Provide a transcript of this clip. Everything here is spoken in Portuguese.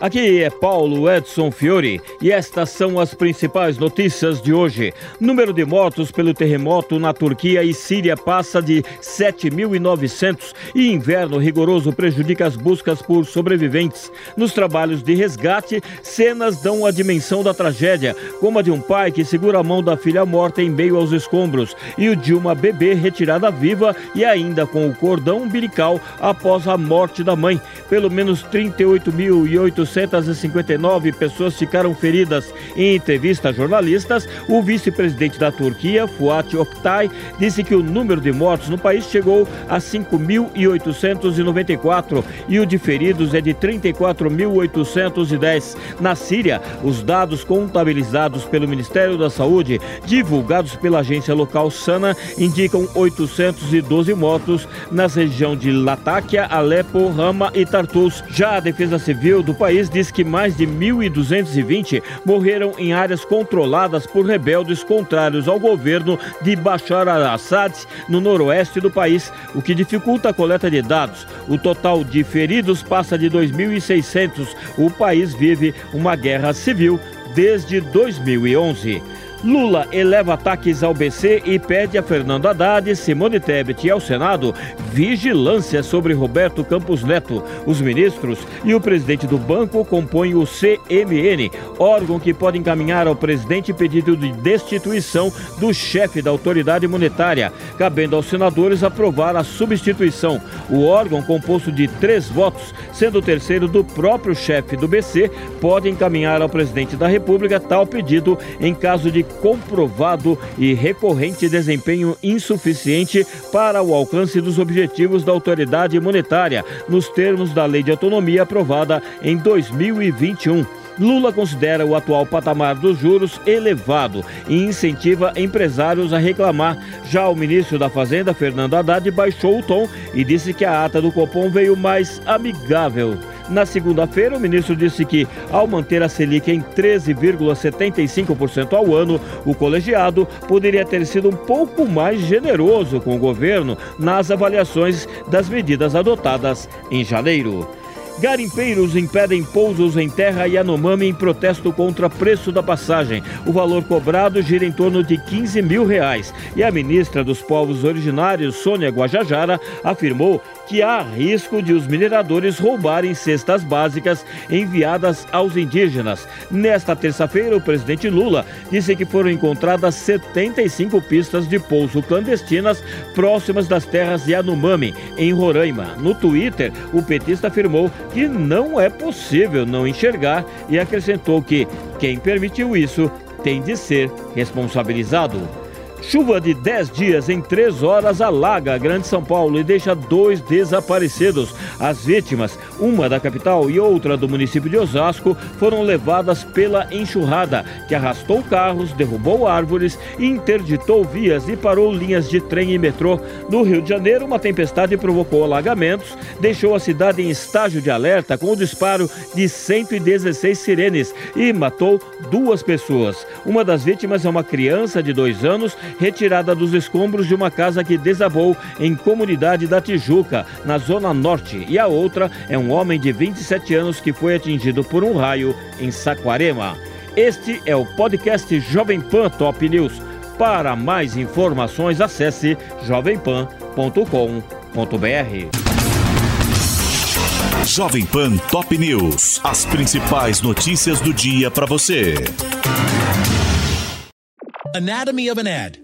Aqui é Paulo Edson Fiore e estas são as principais notícias de hoje. Número de mortos pelo terremoto na Turquia e Síria passa de 7.900 e inverno rigoroso prejudica as buscas por sobreviventes. Nos trabalhos de resgate, cenas dão a dimensão da tragédia, como a de um pai que segura a mão da filha morta em meio aos escombros e o de uma bebê retirada viva e ainda com o cordão umbilical após a morte da mãe. Pelo menos 38.800 459 pessoas ficaram feridas. Em entrevista a jornalistas, o vice-presidente da Turquia, Fuat Oktay, disse que o número de mortos no país chegou a 5.894 e o de feridos é de 34.810. Na Síria, os dados contabilizados pelo Ministério da Saúde, divulgados pela agência local Sana, indicam 812 mortos nas regiões de Latakia, Alepo, Rama e Tartus. Já a Defesa Civil do país país diz que mais de 1.220 morreram em áreas controladas por rebeldes contrários ao governo de Bashar al-Assad no noroeste do país, o que dificulta a coleta de dados. O total de feridos passa de 2.600. O país vive uma guerra civil desde 2011. Lula eleva ataques ao BC e pede a Fernando Haddad, Simone Tebet e ao Senado vigilância sobre Roberto Campos Neto. Os ministros e o presidente do banco compõem o CMN, órgão que pode encaminhar ao presidente pedido de destituição do chefe da autoridade monetária, cabendo aos senadores aprovar a substituição. O órgão, composto de três votos, sendo o terceiro do próprio chefe do BC, pode encaminhar ao presidente da República tal pedido em caso de comprovado e recorrente desempenho insuficiente para o alcance dos objetivos da autoridade monetária, nos termos da Lei de Autonomia aprovada em 2021. Lula considera o atual patamar dos juros elevado e incentiva empresários a reclamar. Já o ministro da Fazenda, Fernando Haddad, baixou o tom e disse que a ata do Copom veio mais amigável. Na segunda-feira, o ministro disse que, ao manter a Selic em 13,75% ao ano, o colegiado poderia ter sido um pouco mais generoso com o governo nas avaliações das medidas adotadas em janeiro. Garimpeiros impedem pousos em terra Yanomami em protesto contra preço da passagem. O valor cobrado gira em torno de 15 mil reais. E a ministra dos Povos Originários, Sônia Guajajara, afirmou que há risco de os mineradores roubarem cestas básicas enviadas aos indígenas. Nesta terça-feira, o presidente Lula disse que foram encontradas 75 pistas de pouso clandestinas próximas das terras de Yanomami, em Roraima. No Twitter, o petista afirmou que não é possível não enxergar e acrescentou que quem permitiu isso tem de ser responsabilizado. Chuva de 10 dias em 3 horas alaga a Grande São Paulo e deixa dois desaparecidos. As vítimas, uma da capital e outra do município de Osasco, foram levadas pela enxurrada, que arrastou carros, derrubou árvores, interditou vias e parou linhas de trem e metrô. No Rio de Janeiro, uma tempestade provocou alagamentos, deixou a cidade em estágio de alerta com o disparo de 116 sirenes e matou duas pessoas. Uma das vítimas é uma criança de dois anos retirada dos escombros de uma casa que desabou em comunidade da Tijuca, na zona norte, e a outra é um homem de 27 anos que foi atingido por um raio em Saquarema. Este é o podcast Jovem Pan Top News. Para mais informações, acesse jovempan.com.br. Jovem Pan Top News. As principais notícias do dia para você. Anatomy of an ad.